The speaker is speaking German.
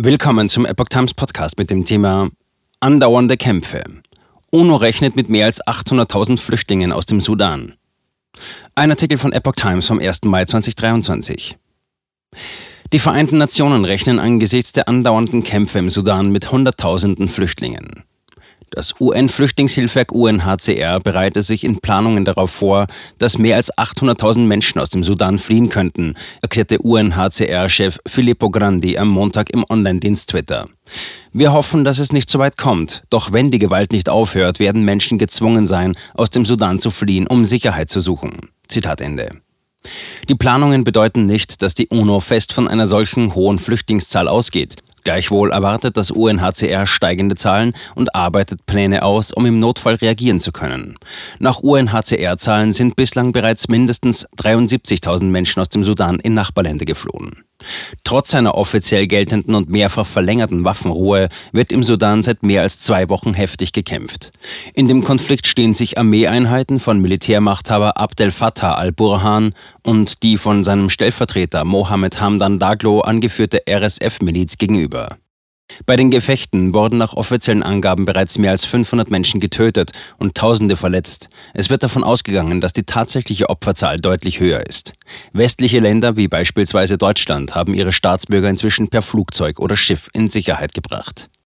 Willkommen zum Epoch Times Podcast mit dem Thema Andauernde Kämpfe. UNO rechnet mit mehr als 800.000 Flüchtlingen aus dem Sudan. Ein Artikel von Epoch Times vom 1. Mai 2023. Die Vereinten Nationen rechnen angesichts der andauernden Kämpfe im Sudan mit Hunderttausenden Flüchtlingen. Das UN-Flüchtlingshilfswerk UNHCR bereitet sich in Planungen darauf vor, dass mehr als 800.000 Menschen aus dem Sudan fliehen könnten, erklärte UNHCR-Chef Filippo Grandi am Montag im Online-Dienst Twitter. Wir hoffen, dass es nicht so weit kommt, doch wenn die Gewalt nicht aufhört, werden Menschen gezwungen sein, aus dem Sudan zu fliehen, um Sicherheit zu suchen. Zitat Ende. Die Planungen bedeuten nicht, dass die UNO fest von einer solchen hohen Flüchtlingszahl ausgeht. Gleichwohl erwartet das UNHCR steigende Zahlen und arbeitet Pläne aus, um im Notfall reagieren zu können. Nach UNHCR-Zahlen sind bislang bereits mindestens 73.000 Menschen aus dem Sudan in Nachbarländer geflohen. Trotz einer offiziell geltenden und mehrfach verlängerten Waffenruhe wird im Sudan seit mehr als zwei Wochen heftig gekämpft. In dem Konflikt stehen sich Armeeeinheiten von Militärmachthaber Abdel Fattah al-Burhan und die von seinem Stellvertreter Mohammed Hamdan Daglo angeführte RSF-Miliz gegenüber. Bei den Gefechten wurden nach offiziellen Angaben bereits mehr als 500 Menschen getötet und Tausende verletzt. Es wird davon ausgegangen, dass die tatsächliche Opferzahl deutlich höher ist. Westliche Länder wie beispielsweise Deutschland haben ihre Staatsbürger inzwischen per Flugzeug oder Schiff in Sicherheit gebracht.